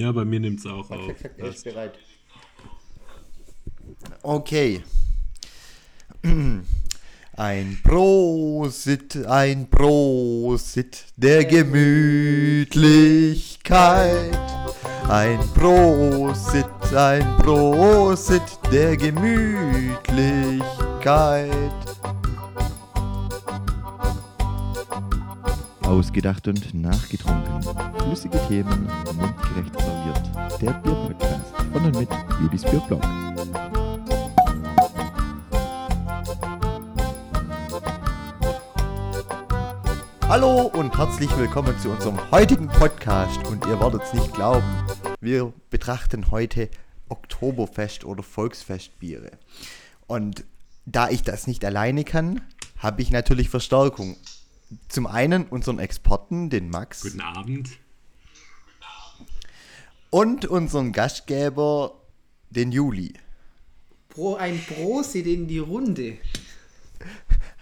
Ja, bei mir nimmt es auch auf. Er ist bereit. Okay. Ein Prosit, ein Prosit der Gemütlichkeit. Ein Prosit, ein Prosit der Gemütlichkeit. Ausgedacht und nachgetrunken. Flüssige Themen, mundgerecht serviert. Der Bierpodcast von und mit Judis Bierblog. Hallo und herzlich willkommen zu unserem heutigen Podcast. Und ihr werdet es nicht glauben, wir betrachten heute Oktoberfest oder Volksfestbiere. Und da ich das nicht alleine kann, habe ich natürlich Verstärkung. Zum einen unseren Experten, den Max. Guten Abend. Und unseren Gastgeber, den Juli. Pro, ein Prosit in die Runde.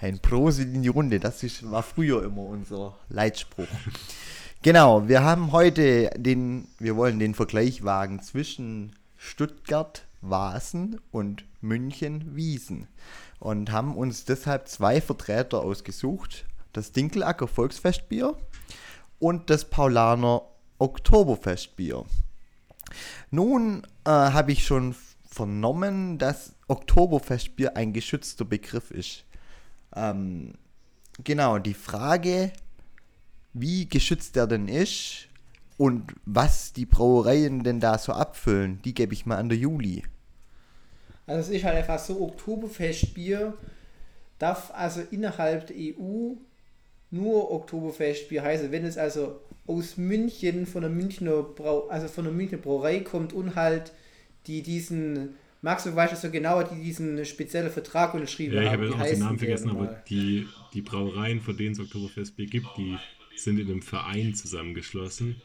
Ein Prosit in die Runde, das ist, war früher immer unser Leitspruch. genau, wir haben heute den, wir wollen den Vergleich wagen zwischen Stuttgart, Vasen und München, Wiesen. Und haben uns deshalb zwei Vertreter ausgesucht. Das Dinkelacker Volksfestbier und das Paulaner Oktoberfestbier. Nun äh, habe ich schon vernommen, dass Oktoberfestbier ein geschützter Begriff ist. Ähm, genau, die Frage, wie geschützt der denn ist und was die Brauereien denn da so abfüllen, die gebe ich mal an der Juli. Also es ist halt einfach so, Oktoberfestbier darf also innerhalb der EU nur Oktoberfestbier heißen, wenn es also aus München von der Münchner Brau also von der Münchner Brauerei kommt und halt die diesen Max, du weißt es so genau, die diesen speziellen Vertrag unterschrieben Ja, ich haben. habe jetzt auch den Namen vergessen, aber die, die Brauereien, von denen es Oktoberfestbier gibt, die sind in einem Verein zusammengeschlossen.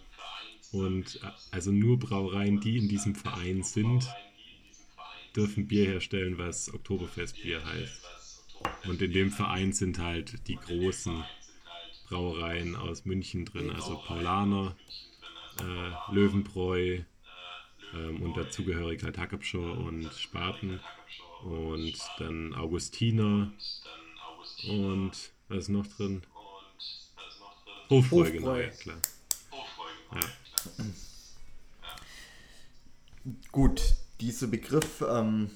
Und äh, also nur Brauereien, die in diesem Verein sind, dürfen Bier herstellen, was Oktoberfestbier heißt. Und in dem Verein sind halt die großen Brauereien aus München drin, also Paulaner, äh, Löwenbräu ähm, und dazugehörig halt Hackabschor und Spaten und dann Augustiner und was ist noch drin? Hofbräu, genau, ja, klar. Ja. Gut, dieser Begriff ähm,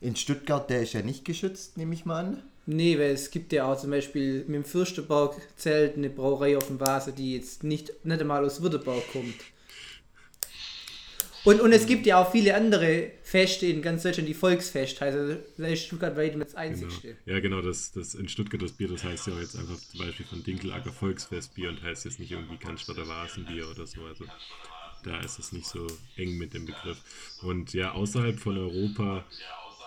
in Stuttgart, der ist ja nicht geschützt, nehme ich mal an. Nee, weil es gibt ja auch zum Beispiel mit dem Fürstenberg zählt eine Brauerei auf dem Vase, die jetzt nicht, nicht einmal aus Württemberg kommt. Und, und es gibt ja auch viele andere Feste in ganz Deutschland, die Volksfest heißt. Also da ist Stuttgart weit das Genau. einzigste. Ja, genau, das, das in Stuttgart das Bier, das heißt ja jetzt einfach zum Beispiel von Dinkelacker Volksfestbier und heißt jetzt nicht irgendwie Cannstatter Vasenbier oder so. Also da ist es nicht so eng mit dem Begriff. Und ja, außerhalb von Europa,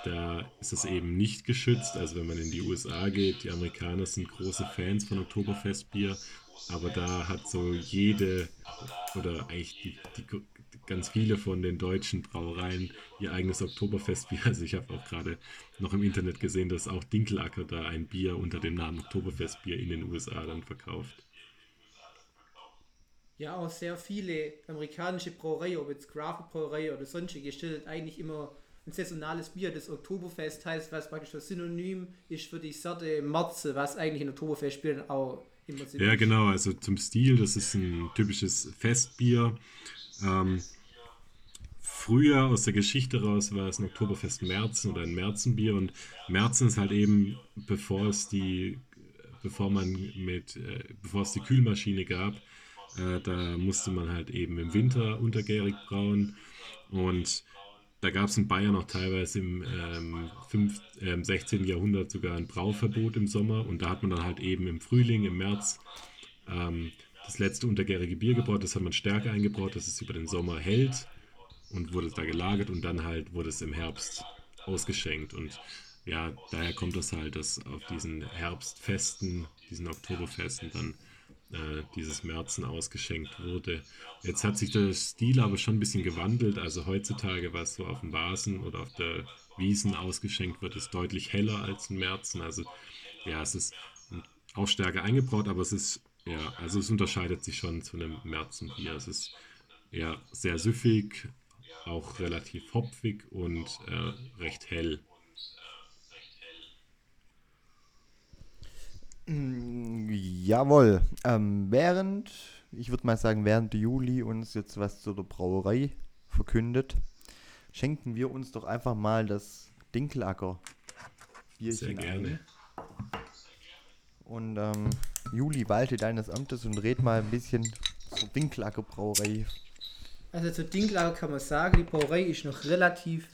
da ist es eben nicht geschützt. Also wenn man in die USA geht, die Amerikaner sind große Fans von Oktoberfestbier, aber da hat so jede oder eigentlich die, die, ganz viele von den deutschen Brauereien ihr eigenes Oktoberfestbier. Also ich habe auch gerade noch im Internet gesehen, dass auch Dinkelacker da ein Bier unter dem Namen Oktoberfestbier in den USA dann verkauft. Ja, auch sehr viele amerikanische Brauereien, ob jetzt Craft Brauerei oder sonstige, stellt eigentlich immer ein saisonales Bier, das Oktoberfest heißt, was praktisch das Synonym ist für die Sorte Marze, was eigentlich in Oktoberfestbieren auch immer so Ja, genau, also zum Stil, das ist ein typisches Festbier. Ähm, früher aus der Geschichte raus war es ein Oktoberfest Märzen oder ein Märzenbier und Märzen ist halt eben, bevor es die, bevor man mit, äh, bevor es die Kühlmaschine gab, äh, da musste man halt eben im Winter untergärig brauen und da gab es in Bayern auch teilweise im ähm, fünf, ähm, 16. Jahrhundert sogar ein Brauverbot im Sommer. Und da hat man dann halt eben im Frühling, im März ähm, das letzte untergärige Bier gebraut, das hat man stärker eingebraut, dass es über den Sommer hält und wurde da gelagert. Und dann halt wurde es im Herbst ausgeschenkt. Und ja, daher kommt das halt, dass auf diesen Herbstfesten, diesen Oktoberfesten dann äh, dieses Märzen ausgeschenkt wurde. Jetzt hat sich der Stil aber schon ein bisschen gewandelt. Also heutzutage, was so auf dem Vasen oder auf der Wiesen ausgeschenkt wird, ist deutlich heller als ein Märzen. Also ja, es ist auch stärker eingebraut, aber es ist, ja, also es unterscheidet sich schon zu einem Märzenbier. Es ist ja, sehr süffig, auch relativ hopfig und äh, recht hell. Jawohl. Ähm, während, ich würde mal sagen, während Juli uns jetzt was zu der Brauerei verkündet, schenken wir uns doch einfach mal das Dinkelacker Sehr Bierchen gerne. ein. Und ähm, Juli, walte deines Amtes und red mal ein bisschen zur Dinkelacker Brauerei. Also zu Dinklager kann man sagen, die Brauerei ist noch relativ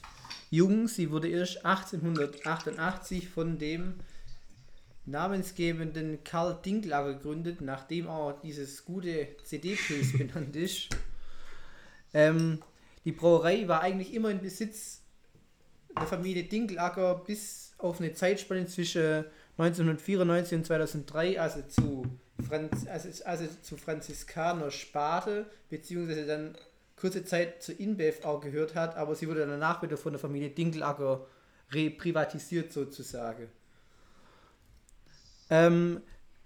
jung. Sie wurde erst 1888 von dem namensgebenden Karl Dinklager gegründet, nachdem auch dieses gute CD-Pilz benannt ist. Ähm, die Brauerei war eigentlich immer in Besitz der Familie Dinklager bis auf eine Zeitspanne zwischen 1994 und 2003, also zu, Franz, also, also zu Franziskaner Spate, beziehungsweise dann kurze Zeit zu InBev auch gehört hat, aber sie wurde danach wieder von der Familie Dinkelacker reprivatisiert sozusagen. Ähm,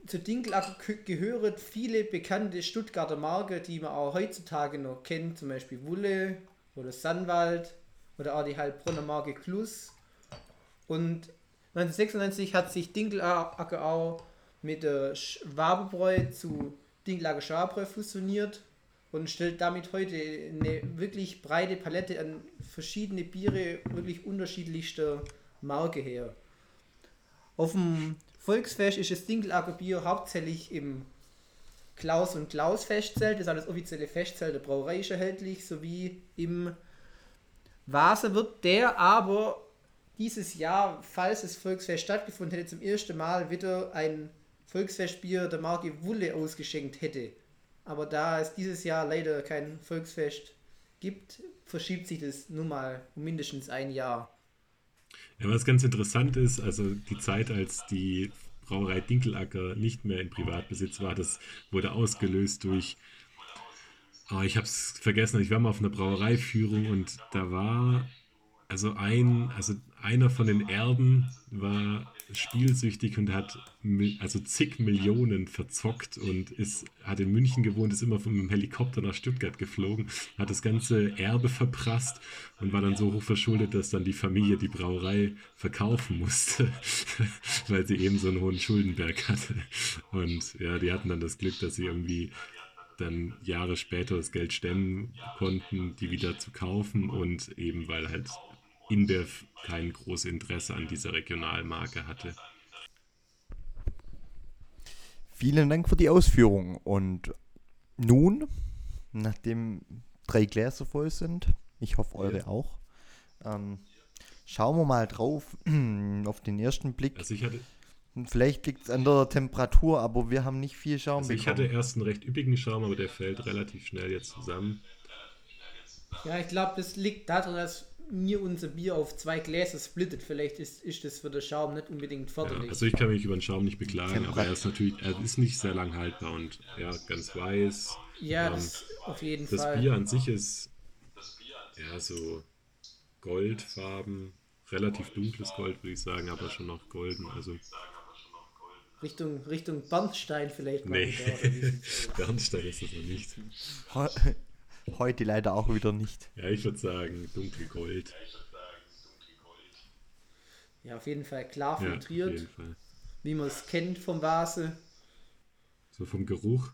zu Dinkelacker gehö- gehören viele bekannte Stuttgarter Marken, die man auch heutzutage noch kennt, zum Beispiel Wulle oder Sandwald oder auch die Heilbronner Marke Klus. Und 1996 hat sich Dinkelacker auch mit der Schwaberbräu zu Dinkelacker Schwaberbräu fusioniert und stellt damit heute eine wirklich breite Palette an verschiedene Biere wirklich unterschiedlichster Marke her. Auf dem Volksfest ist das Dinkelacker Bier hauptsächlich im Klaus und Klaus Festzelt, das ist das offizielle Festzelt der Brauerei ist erhältlich, sowie im Vase wird der aber dieses Jahr, falls das Volksfest stattgefunden hätte, zum ersten Mal wieder ein Volksfestbier der Marke Wulle ausgeschenkt hätte. Aber da es dieses Jahr leider kein Volksfest gibt, verschiebt sich das nun mal um mindestens ein Jahr. Ja, was ganz interessant ist, also die Zeit, als die Brauerei Dinkelacker nicht mehr in Privatbesitz war, das wurde ausgelöst durch, oh, ich habe es vergessen, ich war mal auf einer Brauereiführung und da war, also ein, also einer von den Erben war spielsüchtig und hat also zig Millionen verzockt und ist, hat in München gewohnt, ist immer vom Helikopter nach Stuttgart geflogen, hat das ganze Erbe verprasst und war dann so hoch verschuldet, dass dann die Familie die Brauerei verkaufen musste, weil sie eben so einen hohen Schuldenberg hatte. Und ja, die hatten dann das Glück, dass sie irgendwie dann Jahre später das Geld stemmen konnten, die wieder zu kaufen und eben weil halt InBev kein großes Interesse an dieser Regionalmarke hatte. Vielen Dank für die Ausführung. Und nun, nachdem drei Gläser voll sind, ich hoffe eure Ja. auch, ähm, schauen wir mal drauf auf den ersten Blick. Also ich hatte, Vielleicht liegt es an der Temperatur, aber wir haben nicht viel Schaum also ich bekommen. hatte erst einen recht üppigen Schaum, aber der fällt relativ schnell jetzt zusammen. Ja, ich glaube, das liegt daran, dass mir unser Bier auf zwei Gläser splittet. Vielleicht ist, ist das für den Schaum nicht unbedingt Ja, förderlich. also ich kann mich über den Schaum nicht beklagen, aber er ist natürlich, er ist nicht sehr lang haltbar und ja, ganz weiß. Ja, Ähm, das auf jeden Das Fall. Bier an sich ist ja so goldfarben, relativ dunkles Gold, würde ich sagen, aber schon noch golden. Also Richtung, Richtung Bernstein vielleicht mal nee? Bernstein ist es noch nicht. Heu- Heute leider auch wieder nicht. Ja, ich würde sagen dunkelgold. Ja, auf jeden Fall klar Ja, auf filtriert, jeden Fall. wie man es kennt vom Vase. So vom Geruch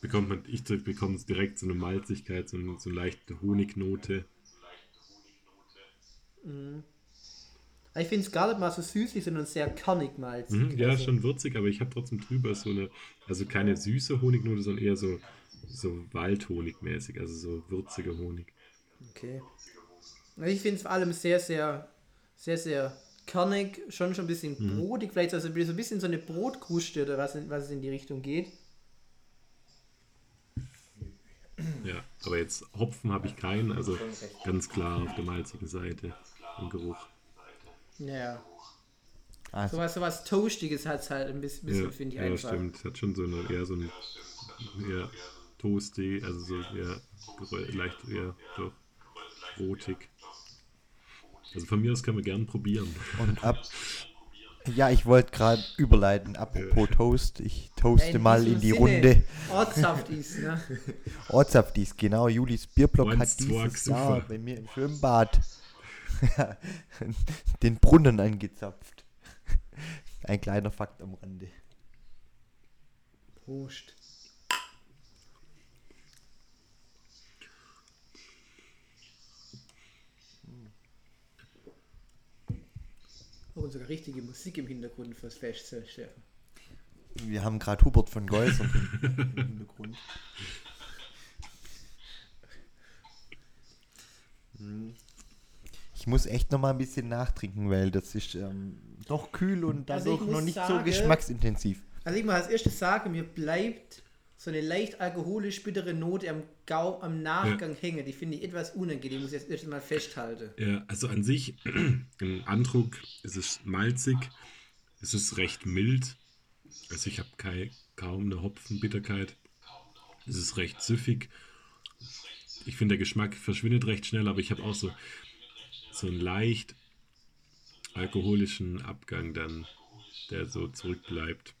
bekommt man, ich bekomme direkt so eine Malzigkeit, so eine, so eine leichte Honignote. Aber Ich finde es gar nicht mal so süßlich, sondern sehr kernig malzig. Mhm, ja, Also, schon würzig, aber ich habe trotzdem drüber so eine, also keine süße Honignote, sondern eher so, so Waldhonigmäßig, also so würziger Honig. Okay. Also Ich finde es vor allem sehr, sehr, sehr, sehr kernig, schon schon ein bisschen Mhm. brotig, vielleicht also so ein bisschen so eine Brotkruste oder was, in, was es in die Richtung geht. Ja, aber jetzt Hopfen habe ich keinen, also ganz klar auf der malzigen Seite im Geruch. Ja. Also, Sowas, sowas Toastiges hat es halt ein bisschen, Ja, finde ich ja einfach. stimmt. Hat schon so eine, eher so ein eher toasty, also so eher leicht eher doch brotig. Also von mir aus können wir gern probieren. und ab, Ja, ich wollte gerade überleiten, apropos Toast. Ich toaste in mal in die Sinne, Runde. Ortssaft ist, ne? Ortsaftis, genau. Julis Bierblock Once, hat dieses Jahr super. bei mir im Schwimmbad den Brunnen angezapft. Ein kleiner Fakt am Rande. Prost. Oh, sogar richtige Musik im Hintergrund fürs Fest, Steffen. Wir haben gerade Hubert von Geusern im Hintergrund. Ich muss echt noch mal ein bisschen nachtrinken, weil das ist ähm, doch kühl und Also dadurch noch muss nicht so sagen- geschmacksintensiv. Also ich mal als erstes sagen, mir bleibt so eine leicht alkoholisch bittere Note am Gau am Nachgang hängen. Die finde ich etwas unangenehm, muss ich jetzt erst mal festhalten. Ja, also an sich, im Andruck ist es malzig, es ist recht mild. Also ich habe kaum eine Hopfenbitterkeit. Es ist recht süffig. Ich finde, der Geschmack verschwindet recht schnell, aber ich habe auch so, so einen leicht alkoholischen Abgang dann, der so zurückbleibt.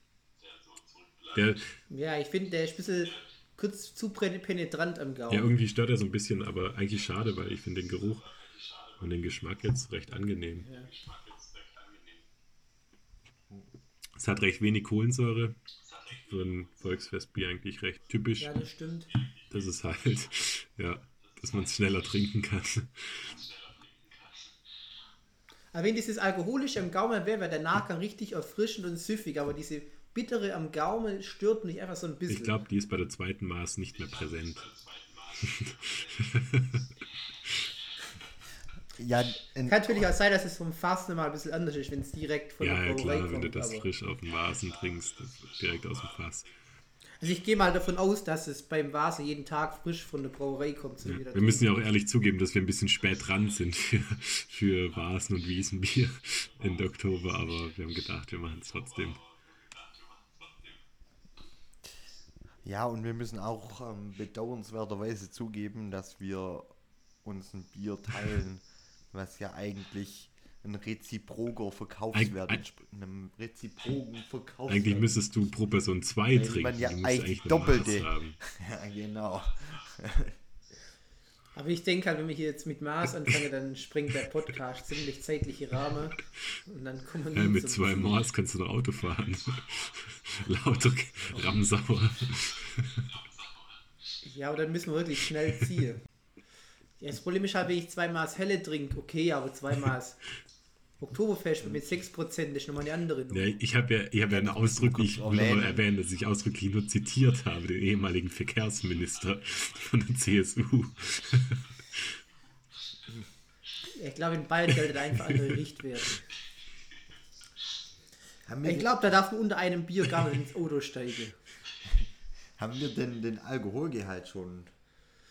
Der, Ja, ich finde, der ist ein bisschen kurz zu penetrant am Gaumen. ja, irgendwie stört er so ein bisschen, aber eigentlich schade, weil ich finde den Geruch und den Geschmack jetzt recht angenehm. Ja. Es hat recht wenig Kohlensäure. Für ein Volksfestbier eigentlich recht typisch. ja, das stimmt. Das ist halt, ja, dass man es schneller trinken kann. Aber wenn dieses alkoholische am Gaumen wäre, wäre der Nachgang richtig erfrischend und süffig. Aber diese bittere am Gaumen stört mich einfach so ein bisschen. Ich glaube, die ist bei der zweiten Maß nicht mehr präsent. Ja, Kann natürlich auch sein, dass es vom Fass nochmal ein bisschen anders ist, wenn es direkt von Ja, der ja, Brauerei klar, wenn du kommt. das aber- frisch auf dem Vasen trinkst, direkt aus dem Fass. Also ich gehe mal davon aus, dass es beim Vase jeden Tag frisch von der Brauerei kommt. So wie der Wir müssen ja auch ehrlich zugeben, dass wir ein bisschen spät dran sind für, für Vasen und Wiesenbier Ende Oktober, aber wir haben gedacht, wir machen es trotzdem. Ja, und wir müssen auch ähm, bedauernswerterweise zugeben, dass wir uns ein Bier teilen, was ja eigentlich ein reziproker Verkaufswert Eig-. Einem reziproken Verkaufswert. Eigentlich müsstest du pro Person zwei trinken. man ja eigentlich doppelte. Ja, genau. Aber ich denke halt, wenn wir hier jetzt mit Maß anfangen, dann springt der Podcast ziemlich zeitliche Rahmen. Und dann kommen wir Ja, mit zwei. Maß kannst du doch Auto fahren. Lauter Ramsauer. Ja, aber dann müssen wir wirklich schnell ziehen. Ja, das Problem ist halt, wenn ich zwei Maß Helle trinke, okay, aber zwei Maß Oktoberfest mit 6% ist nochmal eine andere Nummer. Ja, ich habe ja, ich hab ja ausdrücklich noch mal erwähnen. erwähnen, dass ich ausdrücklich nur zitiert habe, den ehemaligen Verkehrsminister von der CSU. Ich glaube, in Bayern gelten einfach andere Richtwerte. Ich glaube, da darf man unter einem Bier gar nicht ins Auto steigen. haben wir denn den Alkoholgehalt schon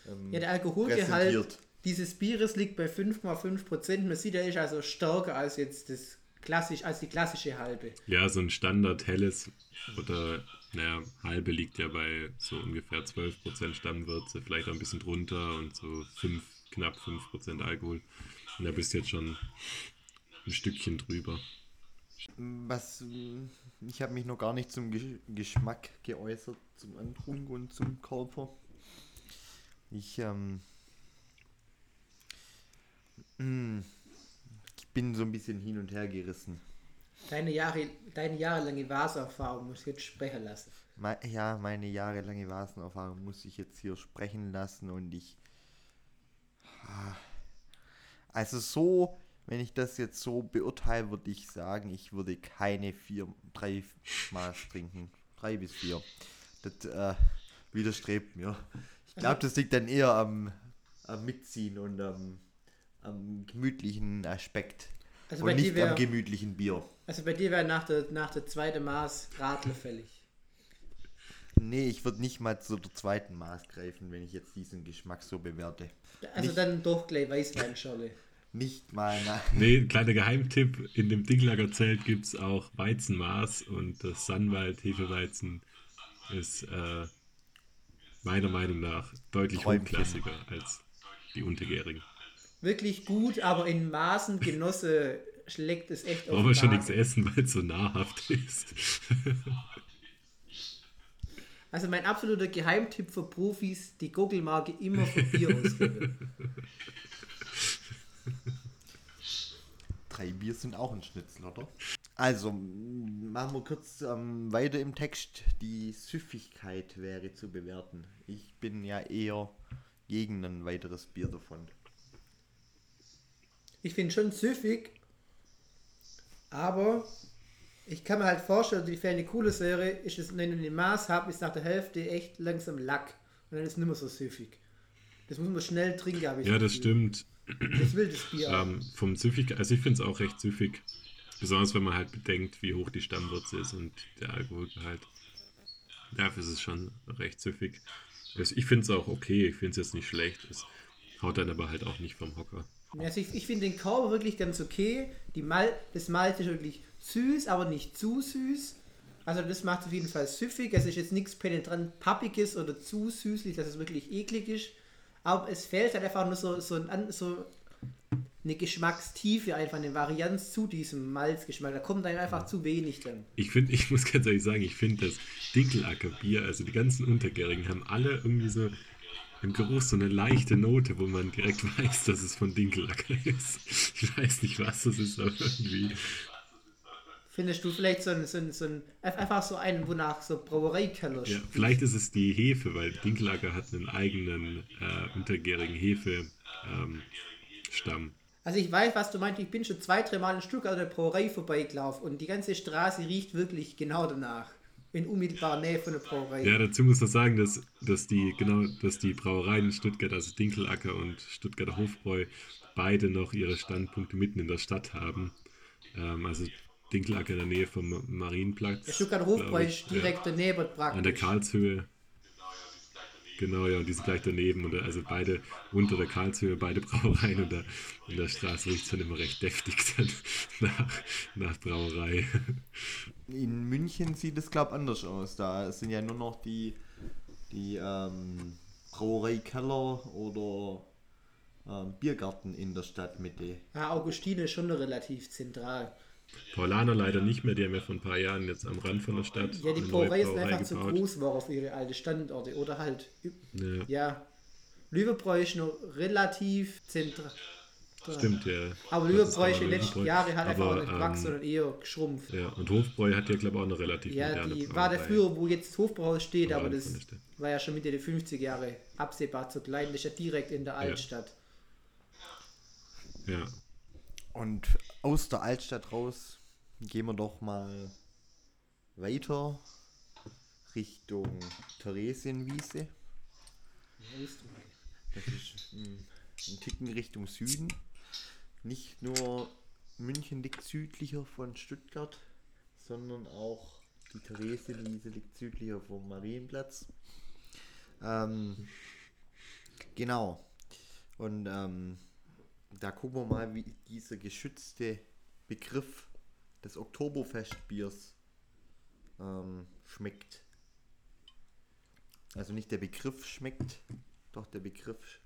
ähm, Ja, der Alkoholgehalt präsentiert? Dieses Bieres liegt bei 5,5%. Man sieht, er ist also stärker als jetzt das klassisch, als die klassische halbe. Ja, so ein Standard helles oder naja, halbe liegt ja bei so ungefähr 12% Stammwürze, vielleicht auch ein bisschen drunter und so 5, knapp 5% Alkohol. Und da bist du jetzt schon ein Stückchen drüber. Was, ich habe mich noch gar nicht zum Gesch Geschmack geäußert, zum Antrunk und zum Körper. Ich, ähm, ich bin so ein bisschen hin und her gerissen. Deine, Jahre, deine jahrelange Vaserfahrung muss ich jetzt sprechen lassen. Me ja, meine jahrelange Vasenerfahrung muss ich jetzt hier sprechen lassen und ich. Ah. Also so, wenn ich das jetzt so beurteile, würde ich sagen, ich würde keine vier, drei Maß trinken. Drei bis vier. Das äh, widerstrebt mir. Ich glaube, das liegt dann eher am, am Mitziehen und am, am gemütlichen Aspekt. Also bei und dir nicht wär- am gemütlichen Bier. Also bei dir wäre nach der, nach der zweiten Maß Radler fällig. Nee, ich würde nicht mal zu der zweiten Maß greifen, wenn ich jetzt diesen Geschmack so bewerte. Also Nicht- dann doch gleich Weißweinschorle. Nicht mal na Nee, kleiner Geheimtipp, in dem Dinglager-Zelt gibt es auch Weizenmaß und das Sannwald Hefeweizen ist äh, meiner Meinung nach deutlich Träumchen. hochklassiger als die untergärigen. Wirklich gut, aber in Maßen genosse schlägt es echt Brauchen wir schon nichts essen, weil es so nahrhaft ist. Also mein absoluter Geheimtipp für Profis, die Gurgelmarke immer für Bier ausgeben. Drei Bier sind auch ein Schnitzel, oder? Also, machen wir kurz ähm, weiter im Text. Die Süffigkeit wäre zu bewerten. Ich bin ja eher gegen ein weiteres Bier davon. Ich finde schon süffig, aber ich kann mir halt vorstellen, für eine coole Serie ist es, wenn du den Maß hast, ist nach der Hälfte echt langsam Lack. Und dann ist es nicht mehr so süffig. Das muss man schnell trinken, habe ich Ja, das stimmt. Das will das Bier. Ähm, vom Süffig, also ich finde es auch recht süffig. Besonders wenn man halt bedenkt, wie hoch die Stammwürze ist und der Alkoholgehalt. Dafür ist es schon recht süffig. Also ich finde es auch okay, ich finde es jetzt nicht schlecht. Es haut dann aber halt auch nicht vom Hocker. Also ich, ich finde den Korb wirklich ganz okay. Die Mal das Malz ist wirklich süß, aber nicht zu süß. Also das macht es auf jeden Fall süffig. Es ist jetzt nichts penetrant pappiges oder zu süßlich, dass es wirklich eklig ist. Aber es fällt halt einfach nur so, so, ein, so eine Geschmackstiefe, einfach eine Varianz zu diesem Malzgeschmack. Da kommt einem einfach zu wenig dann. Ich finde, ich muss ganz ehrlich sagen, ich finde das Dinkelackerbier, also die ganzen Untergärigen haben alle irgendwie so im Geruch so eine leichte Note, wo man direkt weiß, dass es von Dinkelacker ist. Ich weiß nicht, was das ist, aber irgendwie. Findest du vielleicht so ein, so ein, so ein einfach so einen, wonach so Brauereikeller Ja, vielleicht ist es die Hefe, weil Dinkelacker hat einen eigenen äh, untergärigen Hefe-Stamm. Ähm. Also ich weiß, was du meinst. Ich bin schon zwei, drei Mal in Stuttgart an der Brauerei vorbeigelaufen und die ganze Straße riecht wirklich genau danach. In unmittelbarer Nähe von der Brauerei. Ja, dazu muss man sagen, dass, dass die, genau, dass die Brauereien in Stuttgart, also Dinkelacker und Stuttgarter Hofbräu, beide noch ihre Standpunkte mitten in der Stadt haben. Ähm, also Dinkelacker in der Nähe vom Ma- Marienplatz. der Stuttgarter Hofbräu ist direkt daneben Ja, praktisch. an der Karlshöhe. Genau, ja, und die sind gleich daneben. Und, da- also beide unter der Karlshöhe, beide Brauereien und da, in der Straße riecht es dann immer recht deftig dann nach, nach Brauerei. In München sieht es, glaube ich, anders aus. Da sind ja nur noch die, die ähm, Brauerei Keller oder ähm, Biergarten in der Stadtmitte. Ja, Augustine ist schon relativ zentral. Paulaner leider nicht mehr, die haben ja vor ein paar Jahren jetzt am Rand von der Stadt Ja, die Brauerei ist einfach zu groß war auf ihre alte Standorte. Oder halt, Ja, ja, Lübebräu ist noch relativ zentral. stimmt, ja. Aber Lübebräu ist in den letzten. Jahren hat einfach nicht gewachsen, ähm, sondern eher geschrumpft. Ja, und Hofbräu hat ja, glaube ich, auch eine relativ Ja, die war der Brauerei. früher, wo jetzt das Hofbräuhaus steht, aber das war ja schon Mitte der 50er Jahre absehbar zu klein. Das ist ja direkt in der Altstadt. Ja, Und aus der Altstadt raus gehen wir doch mal weiter Richtung Theresienwiese. Das ist ein, ein Ticken Richtung Süden. Nicht nur München liegt südlicher von Stuttgart, sondern auch die Theresienwiese liegt südlicher vom Marienplatz. Ähm, genau. Und ähm, da gucken wir mal, wie dieser geschützte Begriff des Oktoberfestbiers ähm, schmeckt. Also nicht der Begriff schmeckt, doch der Begriff,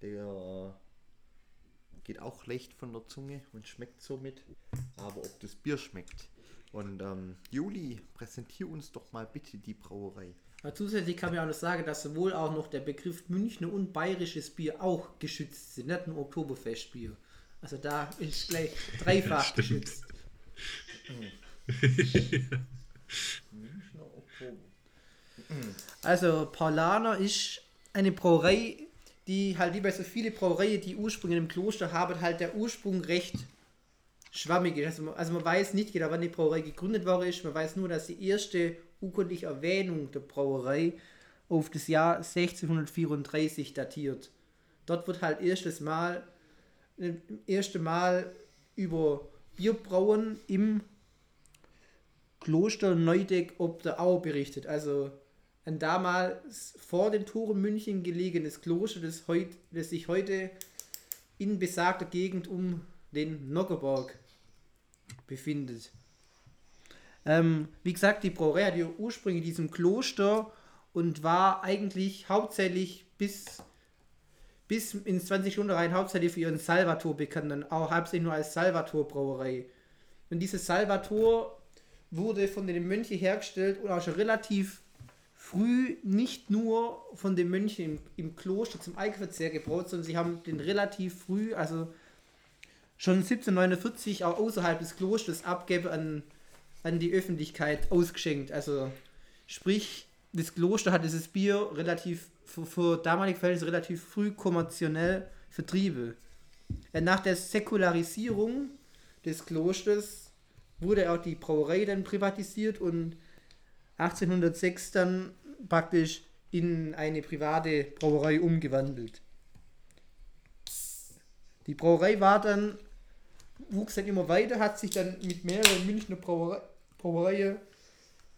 der äh, geht auch leicht von der Zunge und schmeckt somit. Aber ob das Bier schmeckt. Und ähm, Juli, präsentier uns doch mal bitte die Brauerei. Aber zusätzlich kann man ja auch noch sagen, dass sowohl auch noch der Begriff Münchner und bayerisches Bier auch geschützt sind, nicht nur Oktoberfestbier. Also da ist gleich dreifach stimmt. geschützt. Münchner Oktober. Also Paulaner ist eine Brauerei, die halt wie bei so viele Brauereien, die Ursprünge im Kloster haben, halt der Ursprung recht schwammig ist. Also man, also man weiß nicht genau, wann die Brauerei gegründet worden ist. Man weiß nur, dass die erste urkundliche Erwähnung der Brauerei auf das Jahr 1634 datiert. Dort wird halt erstes Mal, erste Mal über Bierbrauen im Kloster Neudeck ob der Au berichtet. Also ein damals vor den Toren München gelegenes Kloster, das, heut, das sich heute in besagter Gegend um den Noggerberg befindet. Ähm, wie gesagt, die Brauerei hat ihre Ursprünge in diesem Kloster und war eigentlich hauptsächlich bis, bis ins 20. Jahrhundert rein hauptsächlich für ihren Salvator bekannt, dann auch hauptsächlich nur als Salvator Brauerei. Und dieses Salvator wurde von den Mönchen hergestellt und auch schon relativ früh nicht nur von den Mönchen im, im Kloster zum Eigenverzehr gebraut, sondern sie haben den relativ früh, also schon 1749 auch außerhalb des Klosters abgebe an, an die Öffentlichkeit ausgeschenkt. Also sprich, das Kloster hat dieses Bier relativ für, für damalige Verhältnisse relativ früh kommerziell vertrieben. Nach der Säkularisierung des Klosters wurde auch die Brauerei dann privatisiert und 1806 dann praktisch in eine private Brauerei umgewandelt. Die Brauerei war dann, wuchs dann immer weiter, hat sich dann mit mehreren Münchner Brauerei,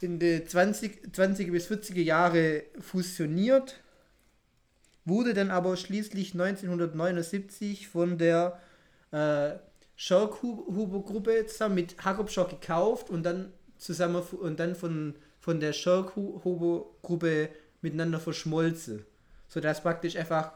in den 20, 20 bis 40er Jahre fusioniert, wurde dann aber schließlich 1979 von der äh, Schorkhuber-Gruppe zusammen mit Hakobschor gekauft und dann zusammen und dann von, von der Schorkhuber-Gruppe miteinander verschmolzen. Sodass praktisch einfach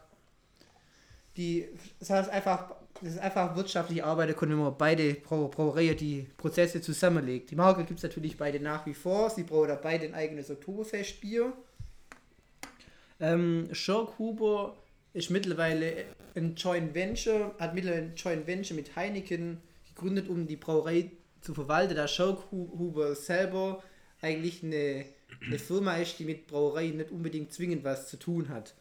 die, das heißt einfach, das ist einfach wirtschaftliche Arbeit, da können wir beide Brauereien die Prozesse zusammenlegt. Die Marke gibt es natürlich beide nach wie vor. Sie brauen da beide ein eigenes Oktoberfestbier. Ähm, Schorkhuber ist mittlerweile ein Joint Venture, hat mittlerweile ein Joint Venture mit Heineken gegründet, um die Brauerei zu verwalten, da Schorkhuber selber eigentlich eine, eine Firma ist, die mit Brauerei nicht unbedingt zwingend was zu tun hat.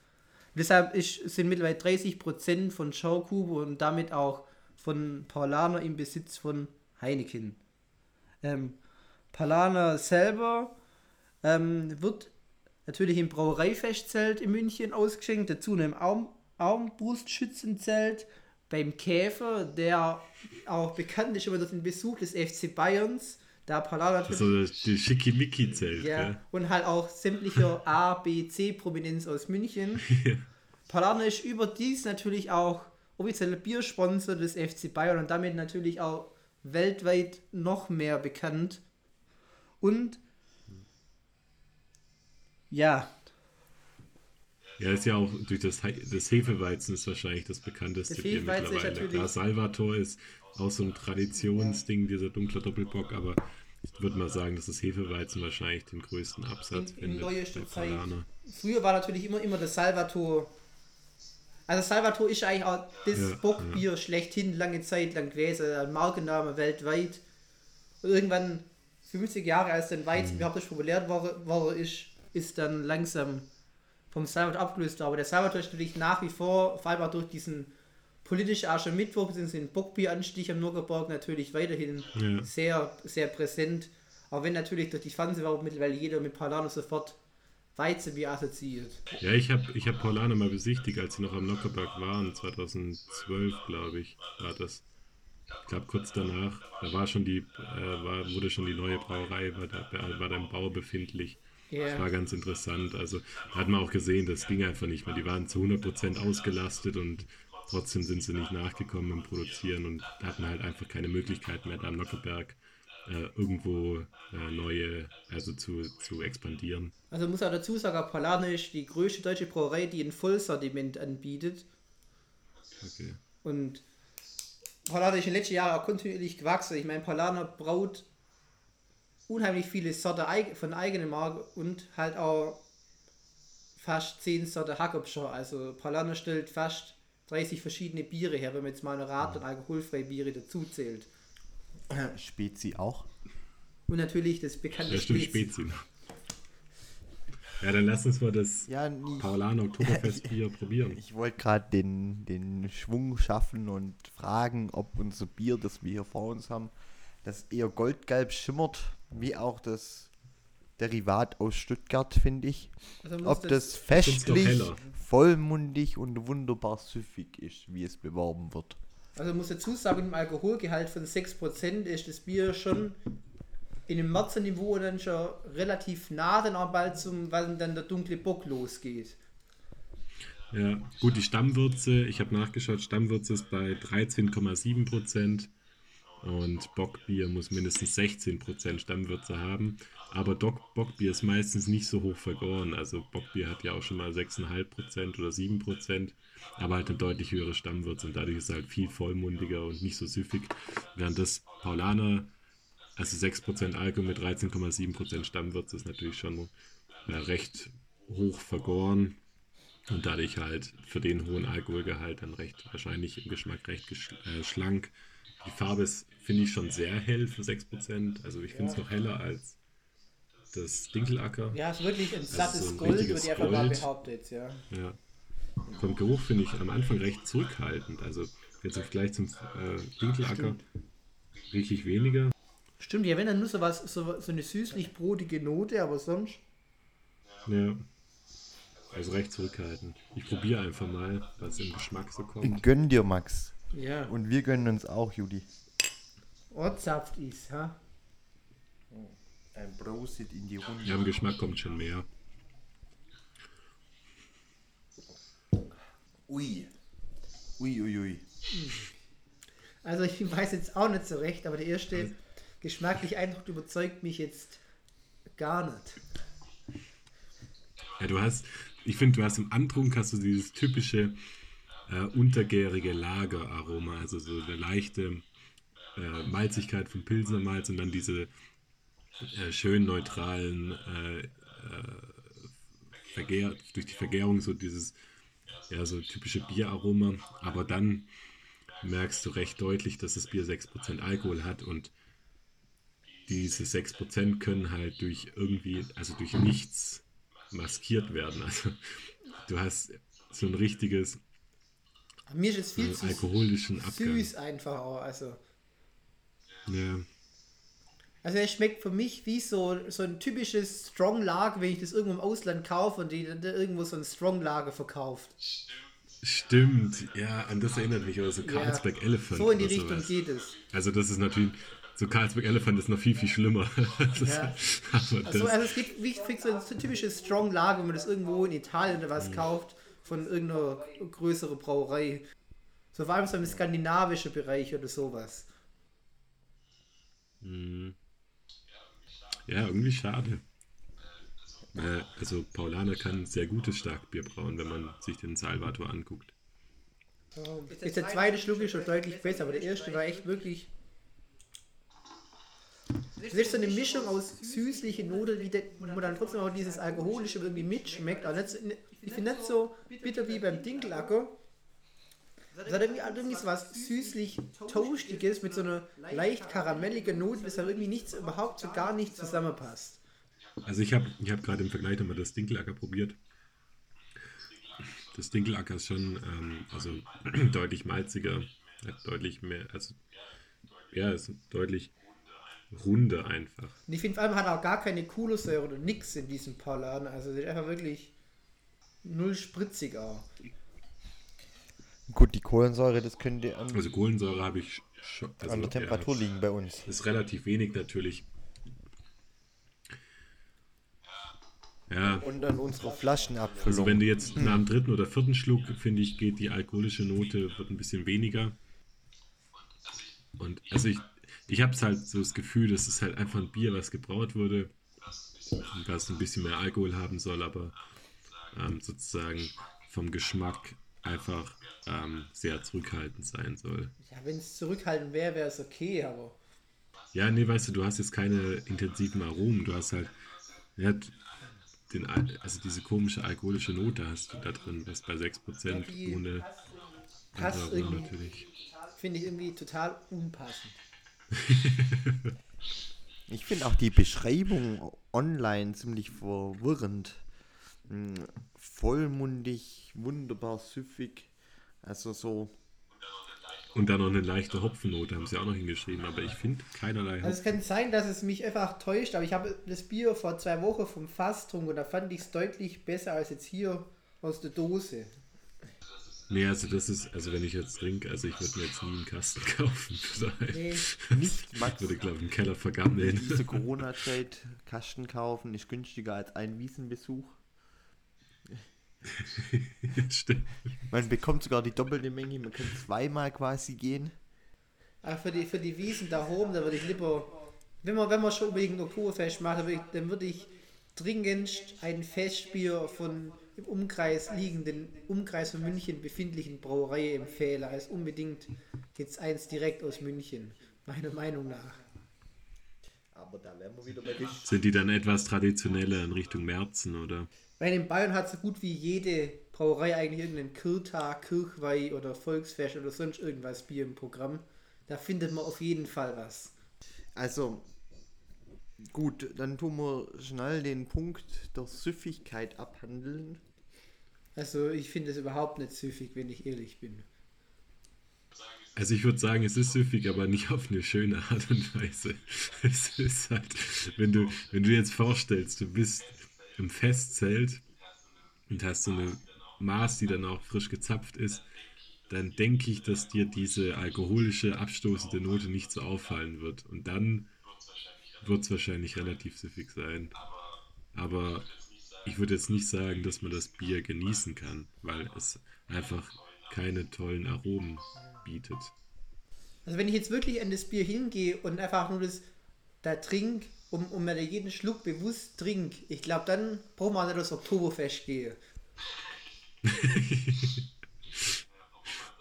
Deshalb ist, sind mittlerweile 30% von Schaukubo und damit auch von Paulaner im Besitz von Heineken. Ähm, Paulaner selber ähm, wird natürlich im Brauereifestzelt in München ausgeschenkt, dazu in einem Arm Armbrustschützenzelt beim Käfer, der auch bekannt ist über den Besuch des FC Bayerns. Da Paulaner also die Schickimicki-Zelt. Ja, ja, und halt auch sämtliche A, B, C-Prominenz aus München. ja. Paulaner ist überdies natürlich auch offizieller Biersponsor des FC Bayern und damit natürlich auch weltweit noch mehr bekannt. Und ja. Ja, ist ja auch durch das, das Hefeweizen ist wahrscheinlich das bekannteste Bier mittlerweile. Klar, Salvator ist auch so ein Traditionsding, dieser dunkle Doppelbock, aber ich würde mal sagen, dass das Hefeweizen wahrscheinlich den größten Absatz in, in findet. Bei Früher war natürlich immer, immer das Salvator. Also Salvator ist eigentlich auch das ja, Bockbier ja. schlechthin lange Zeit lang gewesen, ein Markenname weltweit. Und irgendwann 50 Jahre als dann Weizen mhm. überhaupt nicht populär war, war ist, ist dann langsam vom Salvator abgelöst. Aber der Salvator ist natürlich nach wie vor, vor allem auch durch diesen politischen Aschermittwoch, bzw. den Bockbieranstich am Nürnberg natürlich weiterhin ja. sehr, sehr präsent. Auch wenn natürlich durch die Fernsehwerbung mittlerweile jeder mit Paulano sofort Weizenbier assoziiert. Ja, ich habe ich hab Paulana mal besichtigt, als sie noch am Nockerberg waren, 2012, glaube ich, war das. Ich glaube, kurz danach, da war schon die, äh, war, wurde schon die neue Brauerei, war da, war da im Bau befindlich. Yeah. Das war ganz interessant. Also da hat man auch gesehen, das ging einfach nicht mehr. Die waren zu 100% ausgelastet und trotzdem sind sie nicht nachgekommen im Produzieren und hatten halt einfach keine Möglichkeit mehr, da am Nockeberg äh, irgendwo äh, neue, also zu, zu expandieren. Also muss auch dazu sagen, Paulaner ist die größte deutsche Brauerei, die ein Vollsortiment anbietet. Okay. Und Paulaner ist in den letzten Jahren auch kontinuierlich gewachsen. Ich meine, Paulaner braut unheimlich viele Sorte von eigener Marke und halt auch fast 10 Sorte Hackabschau. Also Paulaner stellt fast 30 verschiedene Biere her, wenn man jetzt mal eine Rad- und alkoholfreie Biere dazu zählt. Spezi auch. Und natürlich das bekannte ja, stimmt, Spezi. Spezi. Ja, dann lass uns mal das ja, Paulaner Oktoberfestbier probieren. Ich wollte gerade den, den Schwung schaffen und fragen, ob unser Bier, das wir hier vor uns haben, das eher goldgelb schimmert, wie auch das Derivat aus Stuttgart, finde ich. Also ob das, das festlich, vollmundig und wunderbar süffig ist, wie es beworben wird. Also muss dazu sagen, im Alkoholgehalt von 6% ist das Bier schon in dem Märzenniveau dann schon relativ nah dann auch bald zum, wann dann der dunkle Bock losgeht. Ja, gut, die Stammwürze, ich habe nachgeschaut, Stammwürze ist bei 13,7% Und Bockbier muss mindestens 16% Stammwürze haben. Aber Doc Bockbier ist meistens nicht so hoch vergoren. Also Bockbier hat ja auch schon mal 6,5% oder 7%, aber halt eine deutlich höhere Stammwürze und dadurch ist es halt viel vollmundiger und nicht so süffig. Während das Paulaner, also 6% Alkohol mit 13,7% Stammwürze, ist natürlich schon äh, recht hoch vergoren und dadurch halt für den hohen Alkoholgehalt dann recht wahrscheinlich im Geschmack recht äh, schlank. Die Farbe ist, finde ich, schon sehr hell für 6%. Also ich finde es noch heller als das Dinkelacker. Ja, es ist wirklich ein sattes so ein Gold, würde ich einfach mal behauptet, ja. ja. Vom Geruch finde ich am Anfang recht zurückhaltend. Also jetzt im Vergleich zum äh, Dinkelacker richtig weniger. Stimmt, ja, wenn dann nur so was, so, so eine süßlich-brotige Note, aber sonst. Ja. Also recht zurückhaltend. Ich probiere einfach mal, was im Geschmack so kommt. Gönn dir, Max. Ja. Und wir gönnen uns auch, Judy. Ortssaft ist, ha? Ein Prosit in die Runde. Ja, im Geschmack kommt schon mehr. Ui. Ui, ui, ui. Also ich weiß jetzt auch nicht so recht, aber der erste geschmackliche Eindruck überzeugt mich jetzt gar nicht. Ja, du hast, ich finde, du hast im Antrunk hast du dieses typische äh, untergärige Lageraroma, also so eine leichte äh, Malzigkeit vom Pilsnermalz und dann diese äh, schön neutralen äh, äh, Vergär, durch die Vergärung so dieses ja so typische Bieraroma, aber dann merkst du recht deutlich, dass das Bier 6% Alkohol hat und diese 6% können halt durch irgendwie, also durch nichts maskiert werden. Also du hast so ein richtiges mir ist es viel zu alkoholischen Abgang. süß einfach auch, also. Ja. Also er schmeckt für mich wie so, so ein typisches Strong Lager, wenn ich das irgendwo im Ausland kaufe und die irgendwo so ein Strong Lager verkauft. Stimmt, ja, an das erinnert mich aber so Carlsberg ja, Elephant. So in die Richtung sowas. geht es. Also das ist natürlich, so Carlsberg Elephant ist noch viel, viel schlimmer. ja. also, also, es gibt wie so ein typisches Strong Lager, wenn man das irgendwo in Italien oder was mhm. kauft, von irgendeiner größeren Brauerei. So vor allem so im skandinavischen Bereich oder sowas. Mhm. Ja, irgendwie schade. Äh, also Paulaner kann sehr gutes Starkbier brauen, wenn man sich den Salvator anguckt. Jetzt der zweite Schluck ist schon deutlich besser, aber der erste war echt wirklich. Das ist so eine Mischung aus süßliche Note, die wo dann trotzdem auch dieses alkoholische irgendwie mitschmeckt. Aber nicht so, ich finde nicht so bitter wie beim Dinkelacker, es hat irgendwie, irgendwie so was süßlich Toastiges mit so einer leicht karamelligen Note, das halt irgendwie nichts, überhaupt so gar nicht zusammenpasst. Also ich habe ich hab gerade im Vergleich nochmal das Dinkelacker probiert. Das Dinkelacker ist schon ähm, also deutlich malziger, hat deutlich mehr, also ja, ist deutlich runder einfach. Und ich finde vor allem hat auch gar keine Kohlensäure oder nix in diesem Pauladen, also ist einfach wirklich null spritzig auch. Gut, die Kohlensäure, das könnte an, also Kohlensäure habe ich schon, also, an der Temperatur ja, liegen bei uns. Ist relativ wenig natürlich. Ja. Und an unserer Flaschenabfüllung. Also wenn du jetzt hm. nach dem dritten oder vierten Schluck, finde ich, geht die alkoholische Note wird ein bisschen weniger. Und also ich, ich habe halt so das Gefühl, dass es halt einfach ein Bier, was gebraut wurde, was ein bisschen mehr Alkohol haben soll, aber ähm, sozusagen vom Geschmack einfach ähm, sehr zurückhaltend sein soll. Ja, wenn es zurückhaltend wäre, wäre es okay, aber. Ja, nee, weißt du, du hast jetzt keine intensiven Aromen, du hast halt, ja, den, also diese komische alkoholische Note hast du da drin, was bei 6% ja, ohne passt irgendwie, natürlich. Finde ich irgendwie total unpassend. Ich finde auch die Beschreibung online ziemlich verwirrend. Hm, vollmundig, wunderbar süffig. Also so. Und dann noch eine leichte Hopfennote haben sie auch noch hingeschrieben, aber ich finde keinerlei Hopfen. Also es kann sein, dass es mich einfach täuscht, aber ich habe das Bier vor zwei Wochen vom Fass getrunken und da fand ich es deutlich besser als jetzt hier aus der Dose. Nee, also das ist, also wenn ich jetzt trinke, also ich würde mir jetzt nie einen Kasten kaufen. Nee, nicht Max. Ich würde, glaube ich, im Keller vergammeln. In dieser Corona-Zeit Kasten kaufen ist günstiger als ein Wiesenbesuch. Stimmt. Man bekommt sogar die doppelte Menge, man kann zweimal quasi gehen. Aber für die, für die Wiesen da oben, da würde ich lieber, wenn man, wenn man schon unbedingt ein Oktoberfest macht, dann würde ich, dann würde ich dringendst ein Festbier von im Umkreis liegenden, Umkreis von München befindlichen Brauerei empfehlen, als unbedingt jetzt eins direkt aus München, meiner Meinung nach. Aber da wären wir wieder bei den Sind die dann etwas traditioneller in Richtung Märzen, oder? Weil in Bayern hat so gut wie jede Brauerei eigentlich irgendeinen Kirchtag, Kirchweih oder Volksfest oder sonst irgendwas Bier im Programm. Da findet man auf jeden Fall was. Also, gut, dann tun wir schnell den Punkt der Süffigkeit abhandeln. Also ich finde es überhaupt nicht süffig, wenn ich ehrlich bin. Also ich würde sagen, es ist süffig, aber nicht auf eine schöne Art und Weise. Es ist halt, wenn du, wenn du jetzt vorstellst, du bist im Festzelt und hast so eine Maß, die dann auch frisch gezapft ist, dann denke ich, dass dir diese alkoholische, abstoßende Note nicht so auffallen wird. Und dann wird es wahrscheinlich relativ süffig sein. Aber ich würde jetzt nicht sagen, dass man das Bier genießen kann, weil es einfach keine tollen Aromen bietet. Also wenn ich jetzt wirklich an das Bier hingehe und einfach nur das da trink, um, um mir da jeden Schluck bewusst trink, ich glaube, dann braucht man das Oktoberfest gehen.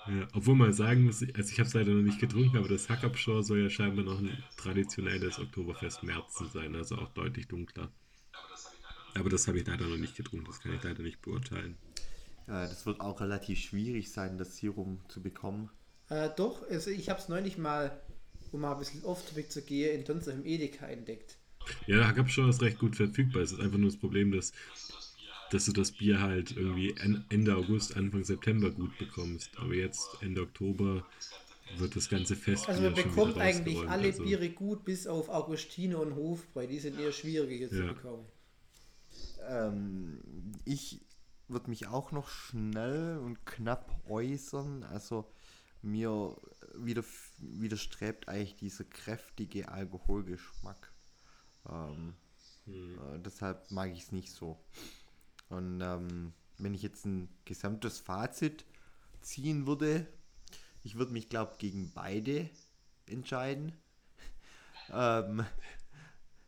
Ja, obwohl man sagen muss, also ich habe es leider noch nicht getrunken, aber das Hackabschor soll ja scheinbar noch ein traditionelles Oktoberfest Märzen sein, also auch deutlich dunkler. Aber das habe ich leider noch nicht getrunken, das kann ich leider nicht beurteilen. Äh, das wird auch relativ schwierig sein, das Serum zu bekommen. Äh, doch, also ich habe es neulich mal, um mal ein bisschen off-topic zu gehen, in Donnerstag im Edeka entdeckt. Ja, der Hackabschor ist recht gut verfügbar. Es ist einfach nur das Problem, dass, dass du das Bier halt irgendwie en- Ende August, Anfang September gut bekommst. Aber jetzt, Ende Oktober, wird das ganze Fest Also man wieder schon bekommt eigentlich alle also, Biere gut, bis auf Augustine und Hofbräu. Die sind eher schwieriger zu Ja. bekommen. Ähm, ich würde mich auch noch schnell und knapp äußern. Also mir wieder, widerstrebt eigentlich dieser kräftige Alkoholgeschmack. Ähm, äh, deshalb mag ich es nicht so. Und ähm, wenn ich jetzt ein gesamtes Fazit ziehen würde, ich würde mich, glaube gegen beide entscheiden. ähm,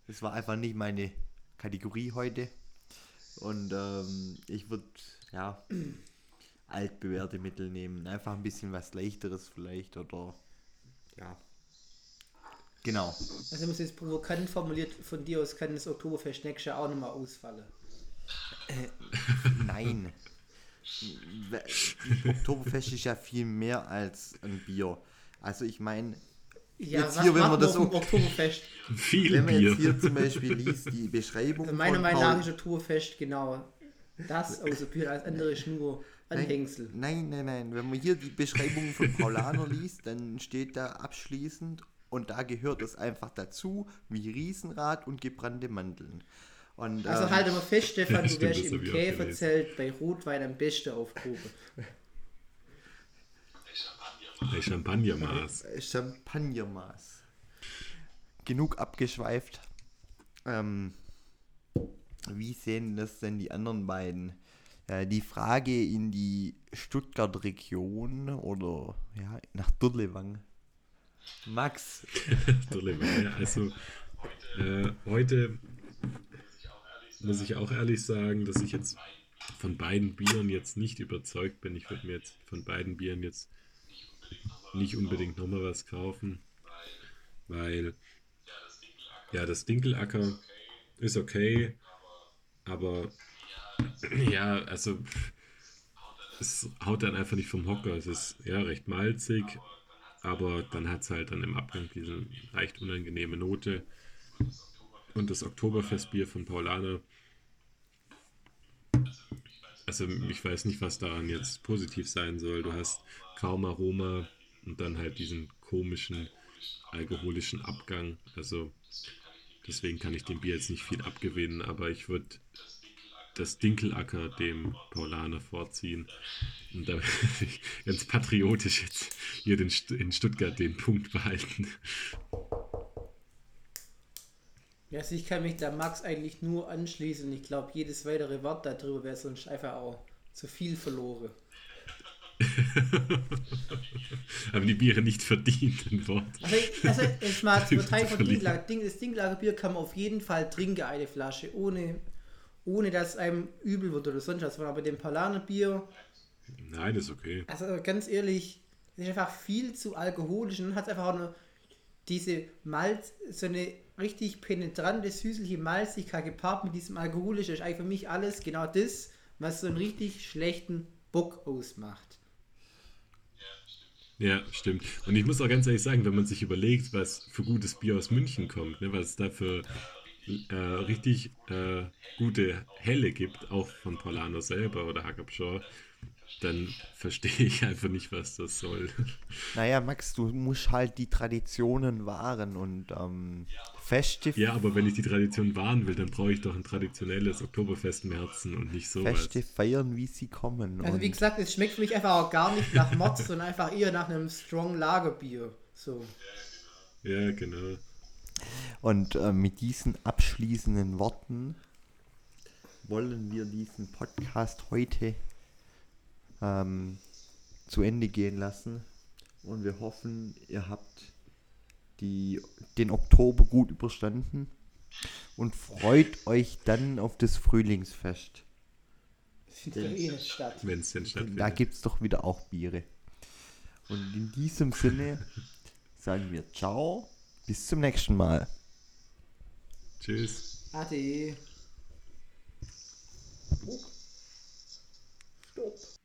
das war einfach nicht meine Kategorie heute. Und ähm, ich würde, ja, altbewährte Mittel nehmen. Einfach ein bisschen was leichteres vielleicht oder, ja. Genau. Also muss jetzt provokant formuliert, von dir aus kann das Oktoberfest nächstes Jahr auch nochmal ausfallen. Nein. Ein Oktoberfest ist ja viel mehr als ein Bier. Also ich meine, Ja, Jetzt was hier, wenn man das auf ok- Oktoberfest? viel wenn man Bier. jetzt hier zum Beispiel liest, die Beschreibung nach ist Oktoberfest genau das außer Bier, als andere ist nur Anhängsel. Nein, nein, nein. Wenn man hier die Beschreibung von Paulaner liest, dann steht da abschließend und da gehört es einfach dazu, wie Riesenrad und gebrannte Mandeln. Und, Also ähm, halte mal fest, Stefan, Ja, du wärst im auch. Käferzelt bei Rotwein am besten aufgehoben. Bei Champagnermaß. Äh, Champagnermaß. Genug abgeschweift. Ähm, wie sehen das denn die anderen beiden? Äh, die Frage in die Stuttgart-Region oder ja, nach Durlewang. Max, Dilemma, ja. Also äh, heute muss ich auch ehrlich sagen, dass ich jetzt von beiden Bieren jetzt nicht überzeugt bin. Ich würde mir jetzt von beiden Bieren jetzt nicht unbedingt nochmal was kaufen, weil ja, das Dinkelacker ist okay, aber ja, also es haut dann einfach nicht vom Hocker. Es ist ja recht malzig, aber dann hat es halt dann im Abgang diese leicht unangenehme Note. Und das Oktoberfestbier von Paulaner, also ich weiß nicht, was daran jetzt positiv sein soll. Du hast kaum Aroma und dann halt diesen komischen alkoholischen Abgang. Also deswegen kann ich dem Bier jetzt nicht viel abgewinnen, aber ich würde das Dinkelacker dem Paulaner vorziehen. Und da will ich ganz patriotisch jetzt hier in Stuttgart den Punkt behalten. Ja, also ich kann mich da Max eigentlich nur anschließen. Ich glaube, jedes weitere Wort darüber wäre sonst einfach auch zu viel verloren. Haben die Biere nicht verdient, ein Wort. Also, also ich mag Teil von. Dinklager. Ding, das Dinklagerbier kann man auf jeden Fall trinken, eine Flasche, ohne, ohne dass einem übel wird oder sonst was. Aber dem Palaner Bier, Nein, ist okay. also ganz ehrlich, das ist einfach viel zu alkoholisch und dann hat es einfach auch nur diese Malz, so eine richtig penetrante, süßliche Malzigkeit gepaart mit diesem alkoholischen, ist eigentlich für mich alles genau das, was so einen richtig schlechten Bock ausmacht. Ja, stimmt. Und ich muss auch ganz ehrlich sagen, wenn man sich überlegt, was für gutes Bier aus München kommt, ne, was es da für äh, richtig äh, gute Helle gibt, auch von Polano selber oder Hackabschor, dann verstehe ich einfach nicht, was das soll. Naja, Max, du musst halt die Traditionen wahren und ähm, Feste, Ja, aber wenn ich die Tradition wahren will, dann brauche ich doch ein traditionelles Oktoberfest im Herzen und nicht sowas. Feste feiern, wie sie kommen. Also wie gesagt, es schmeckt für mich einfach auch gar nicht nach Motz, sondern einfach eher nach einem Strong Lagerbier. So. Ja, genau. und äh, mit diesen abschließenden Worten wollen wir diesen Podcast heute ähm, zu Ende gehen lassen. Und wir hoffen, ihr habt die, den Oktober gut überstanden und freut euch dann auf das Frühlingsfest. Wenn es denn stattfindet. da gibt es doch wieder auch Biere. Und in diesem Sinne sagen wir ciao, bis zum nächsten Mal. Tschüss. Ade. Oh.